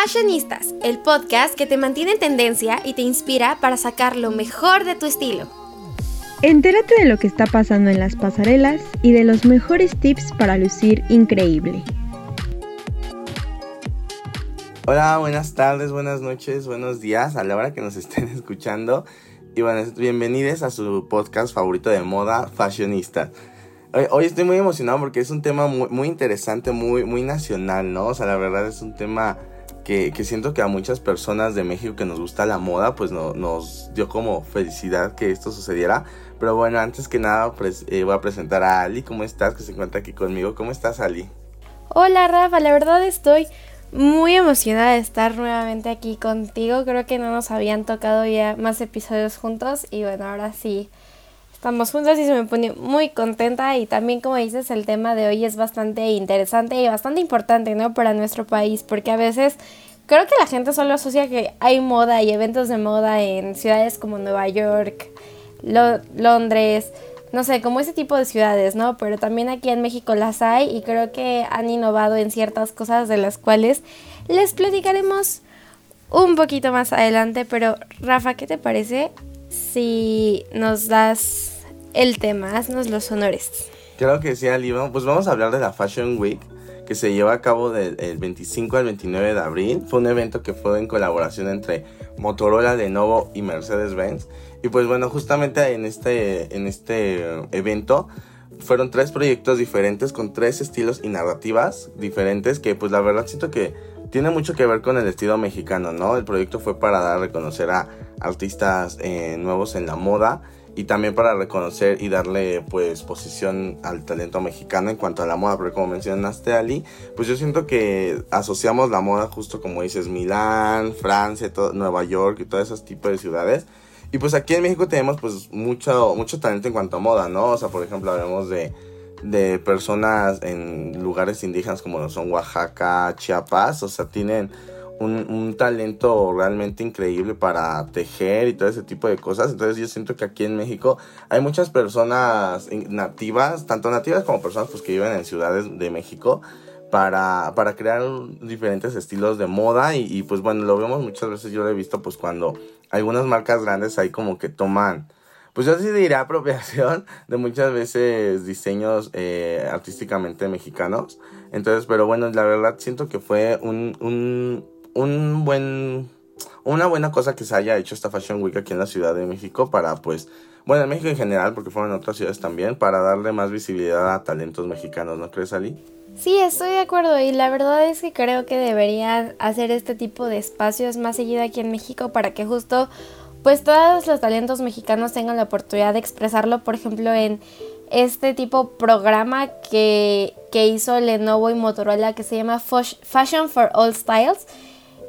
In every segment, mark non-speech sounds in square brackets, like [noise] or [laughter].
Fashionistas, el podcast que te mantiene en tendencia y te inspira para sacar lo mejor de tu estilo. Entérate de lo que está pasando en las pasarelas y de los mejores tips para lucir increíble. Hola, buenas tardes, buenas noches, buenos días a la hora que nos [laughs] estén escuchando. Y bueno, bienvenidos a su podcast favorito de moda, Fashionista. Hoy, estoy muy emocionado porque es un tema muy, muy, interesante, muy, muy nacional, ¿no? O sea, la verdad es un tema que, siento que a muchas personas de México que nos gusta la moda, pues no, nos dio como felicidad que esto sucediera. Pero bueno, antes que nada, pues, eh, voy a presentar a Ali. ¿Cómo estás? Que se encuentra aquí conmigo. ¿Cómo estás, Ali? Hola, Rafa. La verdad estoy muy emocionada de estar nuevamente aquí contigo. Creo que no nos habían tocado ya más episodios juntos y bueno, ahora sí estamos juntos y se me pone muy contenta y también como dices el tema de hoy es bastante interesante y bastante importante, ¿no? Para nuestro país porque a veces creo que la gente solo asocia que hay moda y eventos de moda en ciudades como Nueva York, Londres, no sé, como ese tipo de ciudades, ¿no? Pero también aquí en México las hay y creo que han innovado en ciertas cosas de las cuales les platicaremos un poquito más adelante. Pero Rafa, ¿qué te parece si nos das el tema, haznos los honores. Creo que sí, Ali. Pues vamos a hablar de la Fashion Week que se lleva a cabo del 25 al 29 de abril. Fue un evento que fue en colaboración entre Motorola, Lenovo y Mercedes-Benz. Y pues bueno, justamente en este, en este evento fueron tres proyectos diferentes con tres estilos y narrativas diferentes que pues la verdad siento que tiene mucho que ver con el estilo mexicano, ¿no? El proyecto fue para dar a reconocer a artistas eh, nuevos en la moda y también para reconocer y darle pues posición al talento mexicano en cuanto a la moda, porque como mencionaste Ali, pues yo siento que asociamos la moda justo como dices Milán, Francia, Nueva York y todos esos tipos de ciudades. Y pues aquí en México tenemos pues mucho, mucho talento en cuanto a moda, ¿no? O sea, por ejemplo, hablamos de de personas en lugares indígenas como son Oaxaca, Chiapas, o sea, tienen un, talento realmente increíble para tejer y todo ese tipo de cosas. Entonces yo siento que aquí en México hay muchas personas nativas, tanto nativas como personas pues, que viven en ciudades de México, para, para crear diferentes estilos de moda y, pues bueno, lo vemos muchas veces, yo lo he visto pues cuando algunas marcas grandes ahí como que toman pues yo sí diría [laughs] apropiación de muchas veces diseños eh, artísticamente mexicanos. Entonces, pero bueno, la verdad siento que fue un, un, un buen una buena cosa que se haya hecho esta Fashion Week aquí en la Ciudad de México para pues, bueno, en México en general, porque fueron otras ciudades también, para darle más visibilidad a talentos mexicanos, ¿no crees, Ali? Sí, estoy de acuerdo y la verdad es que creo que deberían hacer este tipo de espacios más seguido aquí en México para que justo pues todos los talentos mexicanos tengan la oportunidad de expresarlo, por ejemplo, en este tipo programa que, que hizo Lenovo y Motorola que se llama Fashion for All Styles.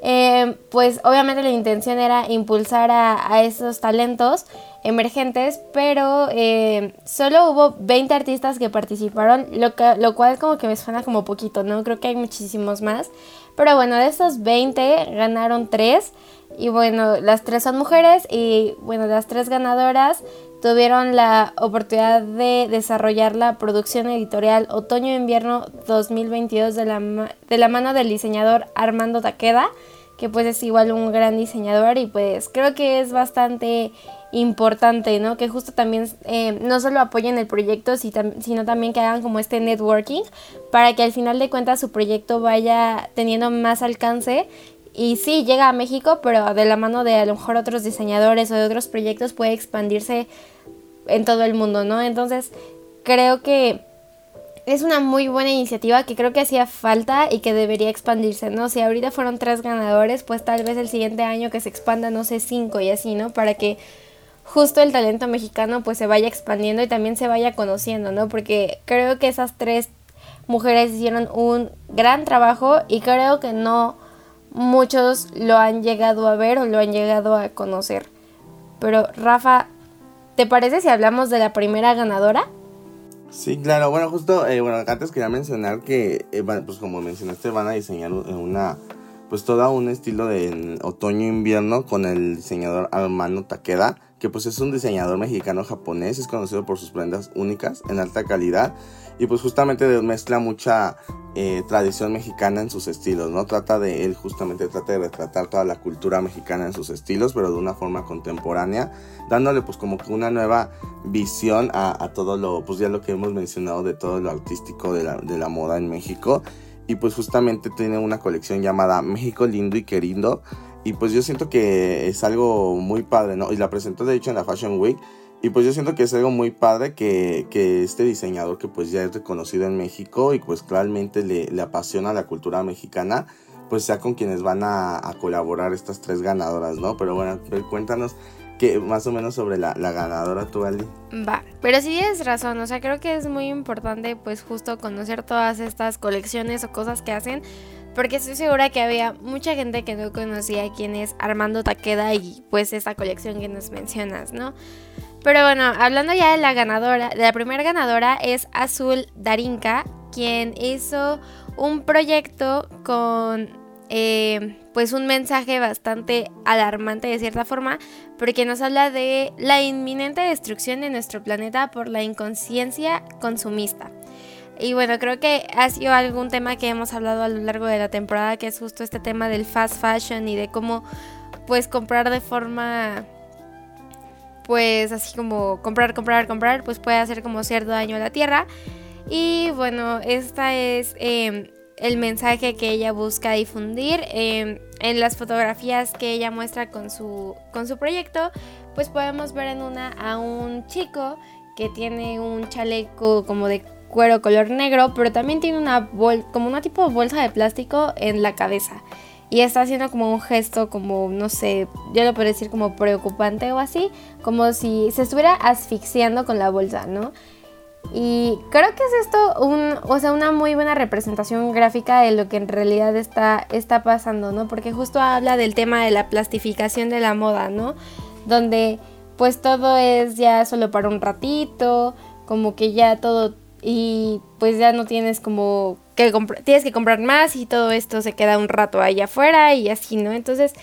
Eh, pues obviamente la intención era impulsar a, esos talentos emergentes, pero eh, solo hubo 20 artistas que participaron, lo, que, lo cual como que me suena como poquito, ¿no? Creo que hay muchísimos más. Pero bueno, de esos 20 ganaron 3. Y bueno, las tres son mujeres y bueno, las tres ganadoras tuvieron la oportunidad de desarrollar la producción editorial Otoño-Invierno 2022 de la, de la mano del diseñador Armando Taqueda, que pues es igual un gran diseñador y pues creo que es bastante importante, ¿no? Que justo también eh, no solo apoyen el proyecto, sino también que hagan como este networking para que al final de cuentas su proyecto vaya teniendo más alcance y sí, llega a México, pero de la mano de a lo mejor otros diseñadores o de otros proyectos puede expandirse en todo el mundo, ¿no? Entonces, creo que es una muy buena iniciativa que creo que hacía falta y que debería expandirse, ¿no? Si ahorita fueron tres ganadores, pues tal vez el siguiente año que se expanda, no sé, cinco y así, ¿no? Para que justo el talento mexicano pues se vaya expandiendo y también se vaya conociendo, ¿no? Porque creo que esas tres mujeres hicieron un gran trabajo y creo que no muchos lo han llegado a ver o lo han llegado a conocer. Pero Rafa, ¿te parece si hablamos de la primera ganadora? Sí, claro. Bueno, justo, eh, bueno, antes quería mencionar que, eh, pues como mencionaste, van a diseñar una pues todo un estilo de otoño-invierno con el diseñador Armando Takeda, que pues es un diseñador mexicano-japonés, es conocido por sus prendas únicas en alta calidad y pues justamente mezcla mucha eh, tradición mexicana en sus estilos, ¿no? Trata de él justamente trata de retratar toda la cultura mexicana en sus estilos, pero de una forma contemporánea, dándole pues como una nueva visión a, todo lo, pues ya lo que hemos mencionado de todo lo artístico de la, de la moda en México y pues justamente tiene una colección llamada México lindo y querido y pues yo siento que es algo muy padre, ¿no? Y la presentó de hecho en la Fashion Week y pues yo siento que es algo muy padre que, que este diseñador que pues ya es reconocido en México y pues claramente le, le apasiona la cultura mexicana, pues sea con quienes van a, a, colaborar estas tres ganadoras, ¿no? Pero bueno, cuéntanos que más o menos sobre la, la ganadora tú, Ali. Va, pero sí tienes razón, o sea, creo que es muy importante pues justo conocer todas estas colecciones o cosas que hacen, porque estoy segura que había mucha gente que no conocía quién es Armando Taqueda y pues esa colección que nos mencionas, ¿no? Pero bueno, hablando ya de la ganadora, de la primera ganadora es Azul Darinka, quien hizo un proyecto con eh, pues un mensaje bastante alarmante de cierta forma, porque nos habla de la inminente destrucción de nuestro planeta por la inconsciencia consumista. Y bueno, creo que ha sido algún tema que hemos hablado a lo largo de la temporada, que es justo este tema del fast fashion y de cómo pues comprar de forma pues así como comprar, comprar, comprar, pues puede hacer como cierto daño a la tierra. Y bueno, esta es em, el mensaje que ella busca difundir. Em, en las fotografías que ella muestra con su, con su proyecto, pues podemos ver en una a un chico que tiene un chaleco como de cuero color negro, pero también tiene una como una tipo bolsa de plástico en la cabeza y está haciendo como un gesto como, no sé, yo lo puedo decir como preocupante o así, como si se estuviera asfixiando con la bolsa, ¿no? Y creo que es esto un, o sea, una muy buena representación gráfica de lo que en realidad está, está pasando, ¿no? Porque justo habla del tema de la plastificación de la moda, ¿no? Donde pues todo es ya solo para un ratito, como que ya todo y pues ya no tienes como que tienes que comprar más y todo esto se queda un rato ahí afuera y así, ¿no? Entonces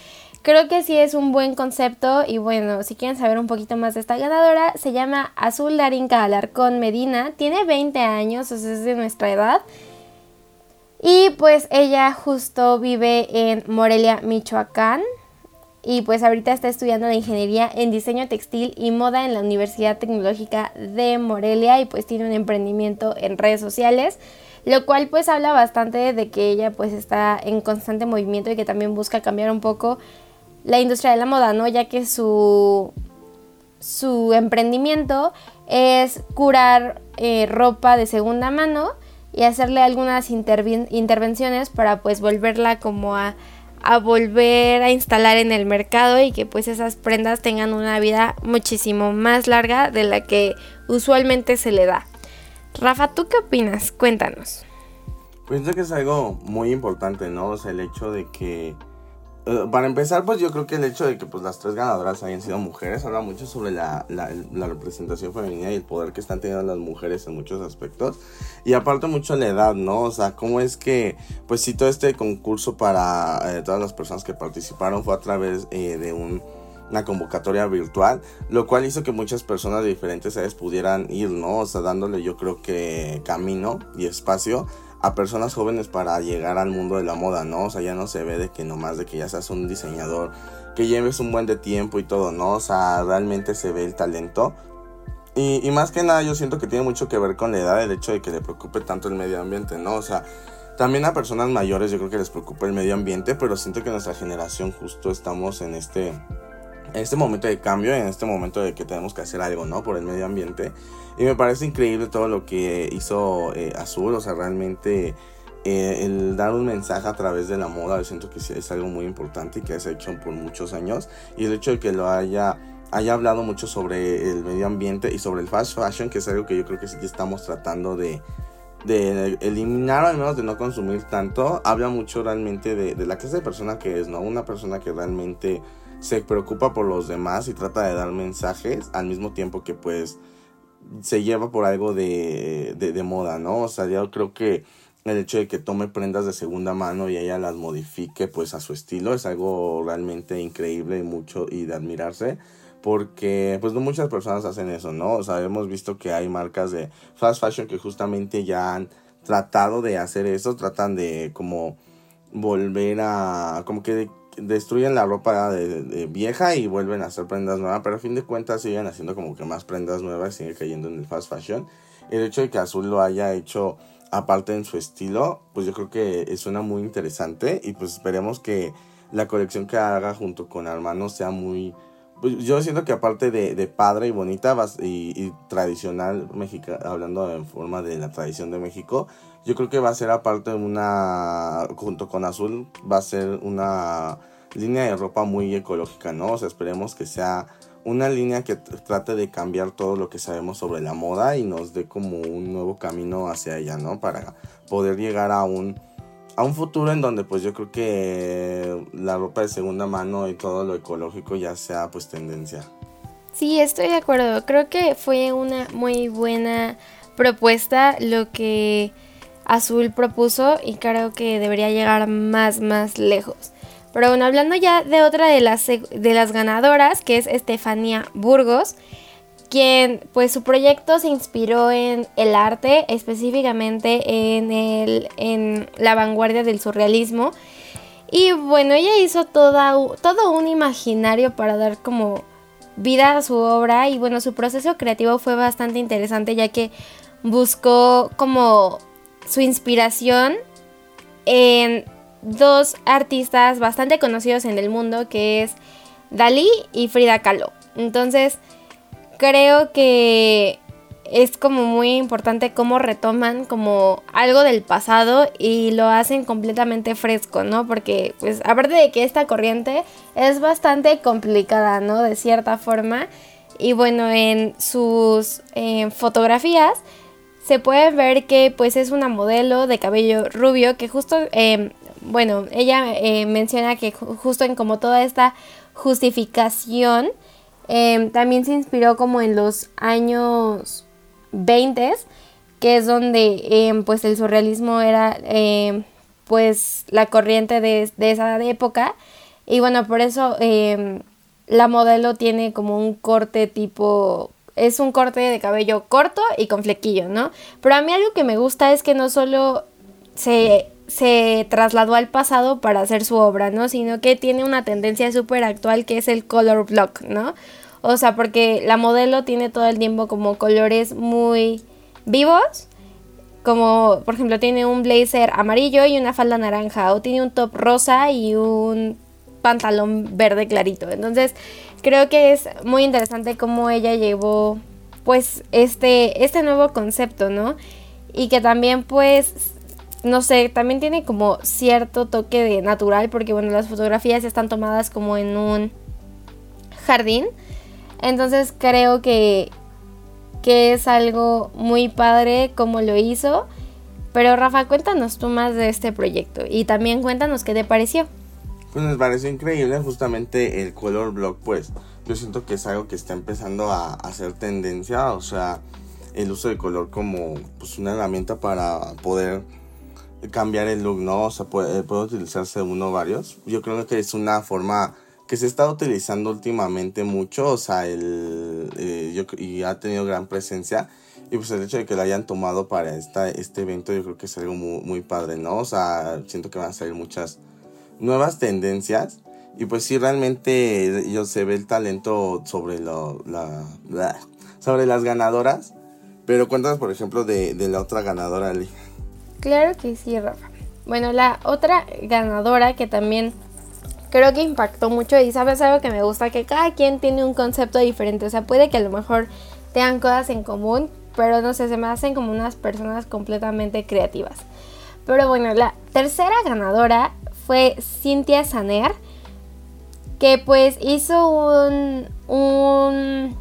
creo que sí es un buen concepto y bueno, si quieren saber un poquito más de esta ganadora, se llama Azul Darinka Alarcón Medina, tiene 20 años, o sea, es de nuestra edad. Y pues ella justo vive en Morelia, Michoacán y pues ahorita está estudiando la ingeniería en diseño textil y moda en la Universidad Tecnológica de Morelia y pues tiene un emprendimiento en redes sociales, lo cual pues habla bastante de que ella pues está en constante movimiento y que también busca cambiar un poco la industria de la moda, ¿no? Ya que su, su emprendimiento es curar eh, ropa de segunda mano y hacerle algunas intervenciones para pues volverla como a a volver a instalar en el mercado y que pues esas prendas tengan una vida muchísimo más larga de la que usualmente se le da. Rafa, ¿tú qué opinas? Cuéntanos. Pienso que es algo muy importante, ¿no? O sea, el hecho de que eh, para empezar, pues yo creo que el hecho de que pues, las tres ganadoras hayan sido mujeres habla mucho sobre la, la, representación femenina y el poder que están teniendo las mujeres en muchos aspectos. Y aparte mucho la edad, ¿no? O sea, cómo es que, pues sí, todo este concurso para eh, todas las personas que participaron fue a través eh, de una convocatoria virtual, lo cual hizo que muchas personas de diferentes edades pudieran ir, ¿no? O sea, dándole yo creo que camino y espacio a personas jóvenes para llegar al mundo de la moda, ¿no? O sea, ya no se ve de que nomás de que ya seas un diseñador, que lleves un buen de tiempo y todo, ¿no? O sea, realmente se ve el talento. Y, más que nada yo siento que tiene mucho que ver con la edad, el hecho de que le preocupe tanto el medio ambiente, ¿no? O sea, también a personas mayores yo creo que les preocupa el medio ambiente, pero siento que nuestra generación justo estamos en este en este momento de cambio, en este momento de que tenemos que hacer algo, ¿no? Por el medio ambiente. Y me parece increíble todo lo que hizo eh, Azul, o sea, realmente eh, el dar un mensaje a través de la moda, yo siento que es algo muy importante y que se ha hecho por muchos años. Y el hecho de que lo haya haya hablado mucho sobre el medio ambiente y sobre el fast fashion, que es algo que yo creo que sí estamos tratando de, de eliminar o al menos de no consumir tanto, habla mucho realmente de, de, la clase de persona que es, ¿no? Una persona que realmente se preocupa por los demás y trata de dar mensajes al mismo tiempo que pues se lleva por algo de, de, moda, ¿no? O sea, yo creo que el hecho de que tome prendas de segunda mano y ella las modifique pues a su estilo es algo realmente increíble y mucho y de admirarse porque pues no muchas personas hacen eso, ¿no? O sea, hemos visto que hay marcas de fast fashion que justamente ya han tratado de hacer eso, tratan de como volver a como que destruyen la ropa de, vieja y vuelven a hacer prendas nuevas, pero a fin de cuentas siguen haciendo como que más prendas nuevas, sigue cayendo en el fast fashion. El hecho de que Azul lo haya hecho aparte en su estilo, pues yo creo que suena muy interesante y pues esperemos que la colección que haga junto con Hermano sea muy... Pues yo siento que aparte de, padre y bonita y, tradicional mexicana, hablando en forma de la tradición de México, yo creo que va a ser aparte una, junto con Azul, va a ser una línea de ropa muy ecológica, ¿no? O sea, esperemos que sea una línea que trate de cambiar todo lo que sabemos sobre la moda y nos dé como un nuevo camino hacia ella, ¿no? Para poder llegar a un, a un futuro en donde pues yo creo que la ropa de segunda mano y todo lo ecológico ya sea pues tendencia. Sí, estoy de acuerdo. Creo que fue una muy buena propuesta lo que Azul propuso y creo que debería llegar más, más lejos. Pero bueno, hablando ya de otra de las, de las ganadoras, que es Estefanía Burgos, quien pues su proyecto se inspiró en el arte, específicamente en, el, en la vanguardia del surrealismo. Y bueno, ella hizo toda, todo un imaginario para dar como vida a su obra y bueno, su proceso creativo fue bastante interesante ya que buscó como su inspiración en dos artistas bastante conocidos en el mundo, que es Dalí y Frida Kahlo. Entonces, creo que es como muy importante cómo retoman como algo del pasado y lo hacen completamente fresco, ¿no? Porque, pues, aparte de que esta corriente es bastante complicada, ¿no? De cierta forma. Y bueno, en sus eh, fotografías se puede ver que pues es una modelo de cabello rubio que justo eh, bueno, ella eh, menciona que justo en como toda esta justificación, em, también se inspiró como en los años 20, que es donde em, pues el surrealismo era em, pues la corriente de, de, esa época. Y bueno, por eso la modelo tiene como un corte tipo es un corte de cabello corto y con flequillo, ¿no? Pero a mí algo que me gusta es que no solo se se trasladó al pasado para hacer su obra, ¿no? Sino que tiene una tendencia súper actual que es el color block, ¿no? O sea, porque la modelo tiene todo el tiempo como colores muy vivos, como por ejemplo tiene un blazer amarillo y una falda naranja, o tiene un top rosa y un pantalón verde clarito. Entonces, creo que es muy interesante cómo ella llevó pues este este nuevo concepto, ¿no? Y que también pues no sé, también tiene como cierto toque de natural porque bueno, las fotografías están tomadas como en un jardín. Entonces creo que, que es algo muy padre como lo hizo. Pero Rafa, cuéntanos tú más de este proyecto y también cuéntanos qué te pareció. Pues me pareció increíble justamente el color block, pues yo siento que es algo que está empezando a hacer tendencia, o sea, el uso de color como pues una herramienta para poder cambiar el look, ¿no? O sea, puede, puede utilizarse uno o varios. Yo creo que es una forma que se está utilizando últimamente mucho, o sea, el, eh, yo, y ha tenido gran presencia. Y pues el hecho de que lo hayan tomado para esta, este evento, yo creo que es algo muy, muy padre, ¿no? O sea, siento que van a salir muchas nuevas tendencias. Y pues sí, realmente yo se ve el talento sobre lo, la, sobre las ganadoras. Pero cuéntanos, por ejemplo, de, de la otra ganadora, Claro que sí, Rafa. Bueno, la otra ganadora que también creo que impactó mucho y sabes algo que me gusta, que cada quien tiene un concepto diferente. O sea, puede que a lo mejor tengan cosas en común, pero no sé, se me hacen como unas personas completamente creativas. Pero bueno, la tercera ganadora fue Cynthia Saner, que pues hizo un, un,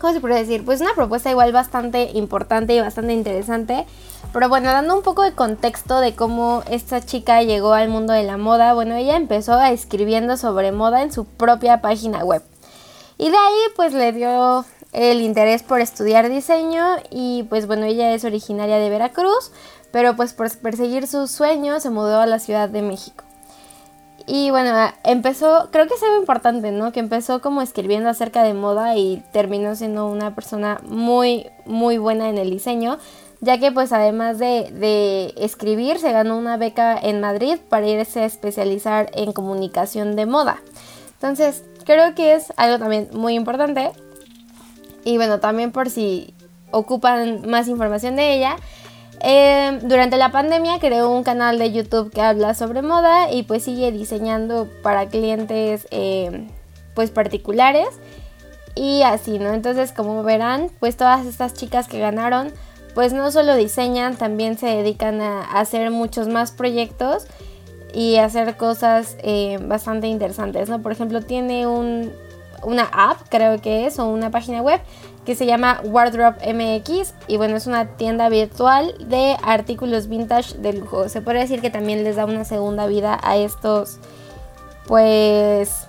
¿cómo se puede decir? Pues una propuesta igual bastante importante y bastante interesante pero bueno, dando un poco de contexto de cómo esta chica llegó al mundo de la moda, bueno, ella empezó escribiendo sobre moda en su propia página web. Y de ahí pues le dio el interés por estudiar diseño y pues bueno, ella es originaria de Veracruz, pero pues por perseguir sus sueños se mudó a la Ciudad de México. Y bueno, empezó, creo que es algo importante, ¿no? Que empezó como escribiendo acerca de moda y terminó siendo una persona muy, muy buena en el diseño, ya que pues además de, de escribir, se ganó una beca en Madrid para irse a especializar en comunicación de moda. Entonces, creo que es algo también muy importante. Y bueno, también por si ocupan más información de ella, eh, durante la pandemia creó un canal de YouTube que habla sobre moda y pues sigue diseñando para clientes eh, pues particulares y así, ¿no? Entonces como verán, pues todas estas chicas que ganaron pues no solo diseñan, también se dedican a, hacer muchos más proyectos y hacer cosas eh, bastante interesantes, ¿no? Por ejemplo, tiene un, una app, creo que es, o una página web que se llama Wardrobe MX y bueno, es una tienda virtual de artículos vintage de lujo. Se puede decir que también les da una segunda vida a estos, pues,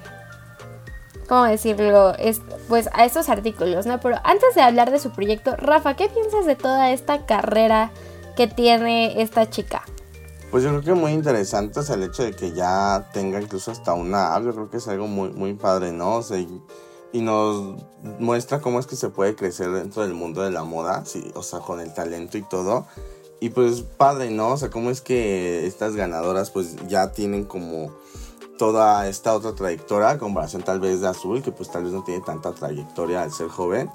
¿cómo decirlo? Es, pues a estos artículos, ¿no? Pero antes de hablar de su proyecto, Rafa, ¿qué piensas de toda esta carrera que tiene esta chica? Pues yo creo que muy interesante es el hecho de que ya tenga incluso hasta una app, yo creo que es algo muy, muy padre, ¿no? O sea, y nos muestra cómo es que se puede crecer dentro del mundo de la moda, sí, o sea, con el talento y todo. Y pues padre, ¿no? O sea, cómo es que estas ganadoras pues ya tienen como toda esta otra trayectoria, a comparación tal vez de Azul, que pues tal vez no tiene tanta trayectoria al ser joven.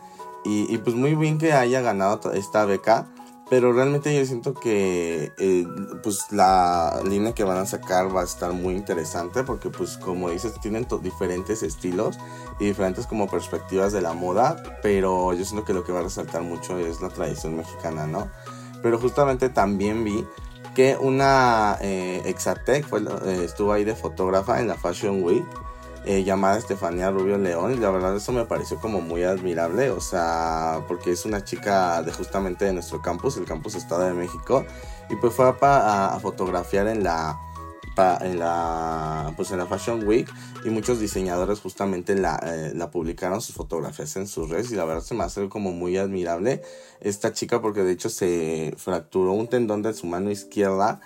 Y, y pues muy bien que haya ganado esta beca. Pero realmente yo siento que eh, pues la línea que van a sacar va a estar muy interesante porque pues como dices tienen diferentes estilos y diferentes como perspectivas de la moda, pero yo siento que lo que va a resaltar mucho es la tradición mexicana, ¿no? Pero justamente también vi que una eh, Exatec eh, estuvo ahí de fotógrafa en la Fashion Week eh, llamada Estefanía Rubio León y la verdad eso me pareció como muy admirable, o sea, porque es una chica de justamente de nuestro campus, el campus Estado de México, y pues fue a, a fotografiar en la, en la pues en la Fashion Week y muchos diseñadores justamente la, eh, la, publicaron sus fotografías en sus redes y la verdad se me hace como muy admirable esta chica porque de hecho se fracturó un tendón de su mano izquierda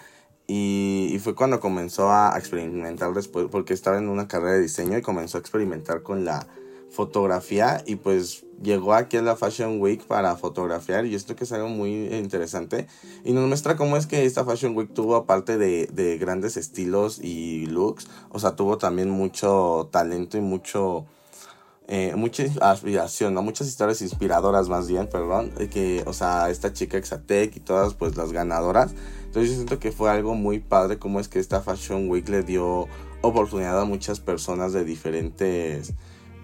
y, fue cuando comenzó a experimentar después, porque estaba en una carrera de diseño y comenzó a experimentar con la fotografía y pues llegó aquí a la Fashion Week para fotografiar y esto que es algo muy interesante y nos muestra cómo es que esta Fashion Week tuvo aparte de, de grandes estilos y looks, o sea, tuvo también mucho talento y mucho... Eh, mucha aspiración, ¿no? Muchas historias inspiradoras más bien, perdón, que, o sea, esta chica Exatec y todas pues las ganadoras entonces yo siento que fue algo muy padre como es que esta Fashion Week le dio oportunidad a muchas personas de diferentes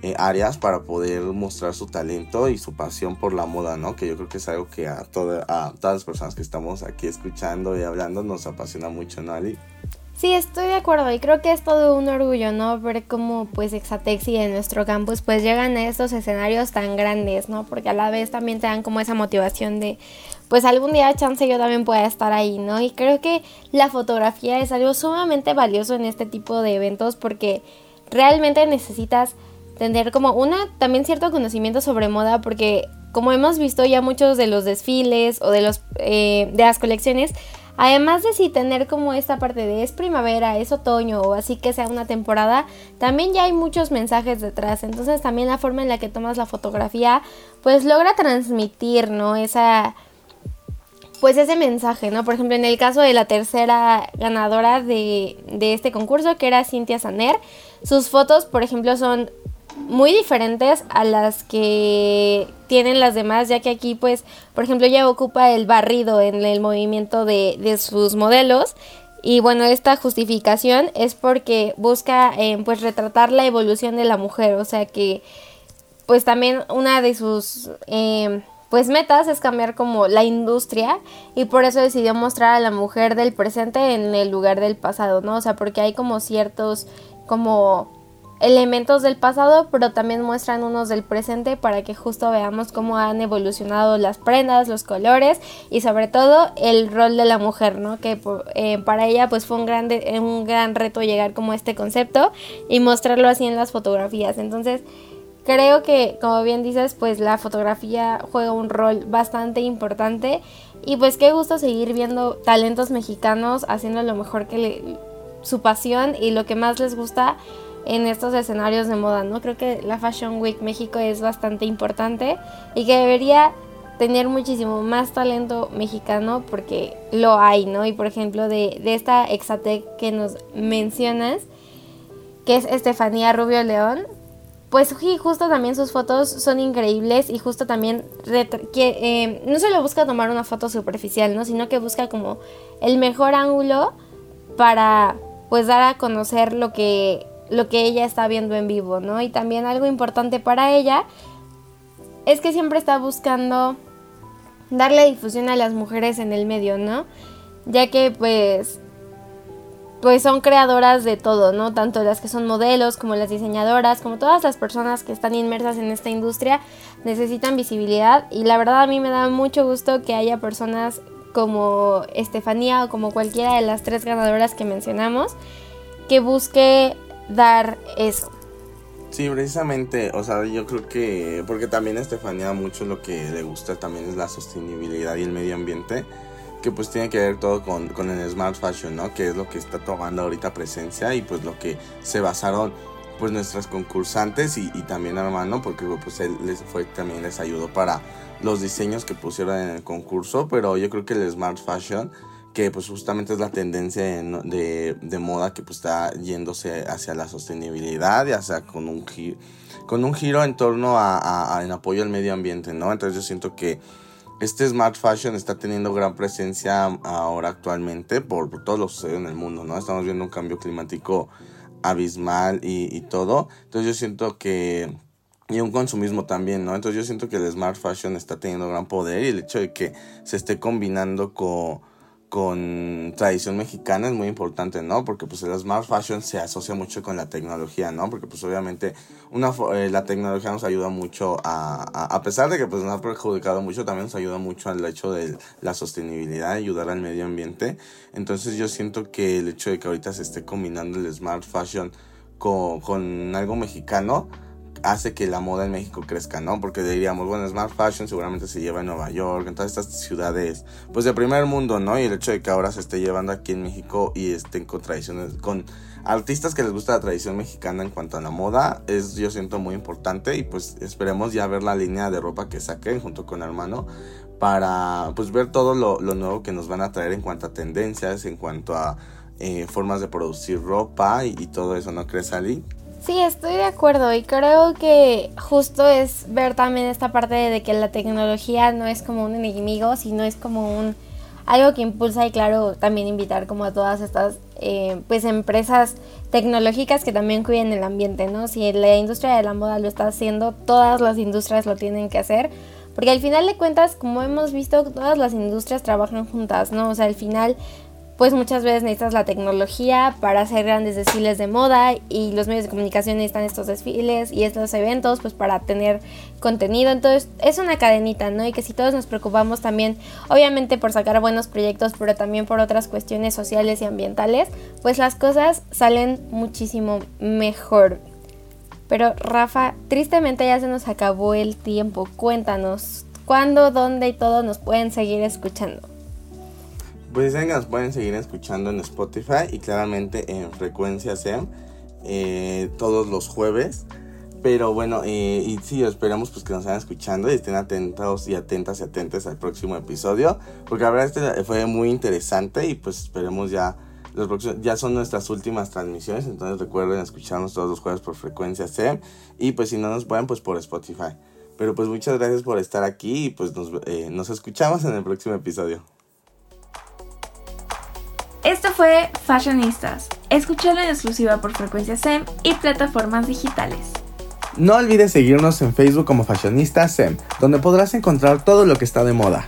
eh, áreas para poder mostrar su talento y su pasión por la moda, ¿no? Que yo creo que es algo que a, a todas las personas que estamos aquí escuchando y hablando nos apasiona mucho, ¿no, Ali? Sí, estoy de acuerdo y creo que es todo un orgullo, ¿no? Ver cómo pues Exatexi en nuestro campus pues llegan a estos escenarios tan grandes, ¿no? Porque a la vez también te dan como esa motivación de pues algún día chance yo también pueda estar ahí, ¿no? Y creo que la fotografía es algo sumamente valioso en este tipo de eventos porque realmente necesitas tener como una también cierto conocimiento sobre moda porque como hemos visto ya muchos de los desfiles o de los eh, de las colecciones Además de si tener como esta parte de es primavera, es otoño o así que sea una temporada, también ya hay muchos mensajes detrás. Entonces también la forma en la que tomas la fotografía pues logra transmitir, ¿no? Esa pues ese mensaje, ¿no? Por ejemplo, en el caso de la tercera ganadora de, de este concurso, que era Cintia Saner, sus fotos, por ejemplo, son muy diferentes a las que tienen las demás, ya que aquí, pues, por ejemplo, ella ocupa el barrido en el movimiento de, de sus modelos. Y bueno, esta justificación es porque busca, eh, pues, retratar la evolución de la mujer. O sea que, pues, también una de sus... Eh, pues metas es cambiar como la industria y por eso decidió mostrar a la mujer del presente en el lugar del pasado, ¿no? O sea, porque hay como ciertos como elementos del pasado, pero también muestran unos del presente para que justo veamos cómo han evolucionado las prendas, los colores y sobre todo el rol de la mujer, ¿no? Que eh, para ella pues fue un, grande, un gran reto llegar como a este concepto y mostrarlo así en las fotografías. Entonces, creo que, como bien dices, pues la fotografía juega un rol bastante importante y pues qué gusto seguir viendo talentos mexicanos haciendo lo mejor que su pasión y lo que más les gusta en estos escenarios de moda, ¿no? Creo que la Fashion Week México es bastante importante y que debería tener muchísimo más talento mexicano porque lo hay, ¿no? Y por ejemplo de, de esta Exatec que nos mencionas, que es Estefanía Rubio León, pues sí, justo también sus fotos son increíbles y justo también que eh, no solo busca tomar una foto superficial, ¿no? Sino que busca como el mejor ángulo para pues dar a conocer lo que lo que ella está viendo en vivo, ¿no? Y también algo importante para ella es que siempre está buscando darle difusión a las mujeres en el medio, ¿no? Ya que pues pues son creadoras de todo, ¿no? Tanto las que son modelos como las diseñadoras, como todas las personas que están inmersas en esta industria necesitan visibilidad y la verdad a mí me da mucho gusto que haya personas como Estefanía o como cualquiera de las tres ganadoras que mencionamos que busque dar eso. Sí, precisamente, o sea, yo creo que, porque también a Estefanía mucho lo que le gusta también es la sostenibilidad y el medio ambiente, que pues tiene que ver todo con, con el smart fashion, ¿no? Que es lo que está tomando ahorita presencia y pues lo que se basaron pues nuestras concursantes y, y también Armando, porque pues él les fue, también les ayudó para los diseños que pusieron en el concurso, pero yo creo que el smart fashion que pues justamente es la tendencia de, de, moda que pues está yéndose hacia la sostenibilidad y hacia con un giro, con un giro en torno a, a, en apoyo al medio ambiente, ¿no? Entonces yo siento que este smart fashion está teniendo gran presencia ahora actualmente por, por todo lo que sucede en el mundo, ¿no? Estamos viendo un cambio climático abismal y, y todo. Entonces yo siento que y un consumismo también, ¿no? Entonces yo siento que el smart fashion está teniendo gran poder y el hecho de que se esté combinando con con tradición mexicana es muy importante, ¿no? Porque pues el smart fashion se asocia mucho con la tecnología, ¿no? Porque pues obviamente una, eh, la tecnología nos ayuda mucho a, a, pesar de que pues nos ha perjudicado mucho, también nos ayuda mucho al hecho de la sostenibilidad, ayudar al medio ambiente. Entonces yo siento que el hecho de que ahorita se esté combinando el smart fashion con, con algo mexicano, hace que la moda en México crezca, ¿no? Porque diríamos, bueno, Smart Fashion seguramente se lleva en Nueva York, en todas estas ciudades, pues de primer mundo, ¿no? Y el hecho de que ahora se esté llevando aquí en México y estén con tradiciones, con artistas que les gusta la tradición mexicana en cuanto a la moda, es yo siento muy importante y pues esperemos ya ver la línea de ropa que saquen junto con hermano para pues ver todo lo, nuevo que nos van a traer en cuanto a tendencias, en cuanto a eh, formas de producir ropa y, y todo eso, ¿no crees, Ali? Sí, estoy de acuerdo y creo que justo es ver también esta parte de que la tecnología no es como un enemigo, sino es como un algo que impulsa y claro también invitar como a todas estas eh, pues empresas tecnológicas que también cuiden el ambiente, ¿no? Si la industria de la moda lo está haciendo, todas las industrias lo tienen que hacer. Porque al final de cuentas, como hemos visto, todas las industrias trabajan juntas, ¿no? O sea, al final pues muchas veces necesitas la tecnología para hacer grandes desfiles de moda y los medios de comunicación necesitan estos desfiles y estos eventos pues para tener contenido. Entonces es una cadenita, ¿no? Y que si todos nos preocupamos también, obviamente por sacar buenos proyectos, pero también por otras cuestiones sociales y ambientales, pues las cosas salen muchísimo mejor. Pero Rafa, tristemente ya se nos acabó el tiempo. Cuéntanos, ¿cuándo, dónde y todo nos pueden seguir escuchando? Pues que nos pueden seguir escuchando en Spotify y claramente en Frecuencia SEM eh, todos los jueves. Pero bueno, eh, y sí, esperamos pues que nos vayan escuchando y estén atentos y atentas y atentas al próximo episodio. Porque la verdad este fue muy interesante y pues esperemos ya, los próximos, ya son nuestras últimas transmisiones. Entonces recuerden escucharnos todos los jueves por frecuencia SEM. Y pues si no nos pueden, pues por Spotify. Pero pues muchas gracias por estar aquí y pues nos, eh, nos escuchamos en el próximo episodio. Esto fue Fashionistas. Escúchalo en exclusiva por Frecuencia SEM y plataformas digitales. No olvides seguirnos en Facebook como Fashionistas SEM, donde podrás encontrar todo lo que está de moda.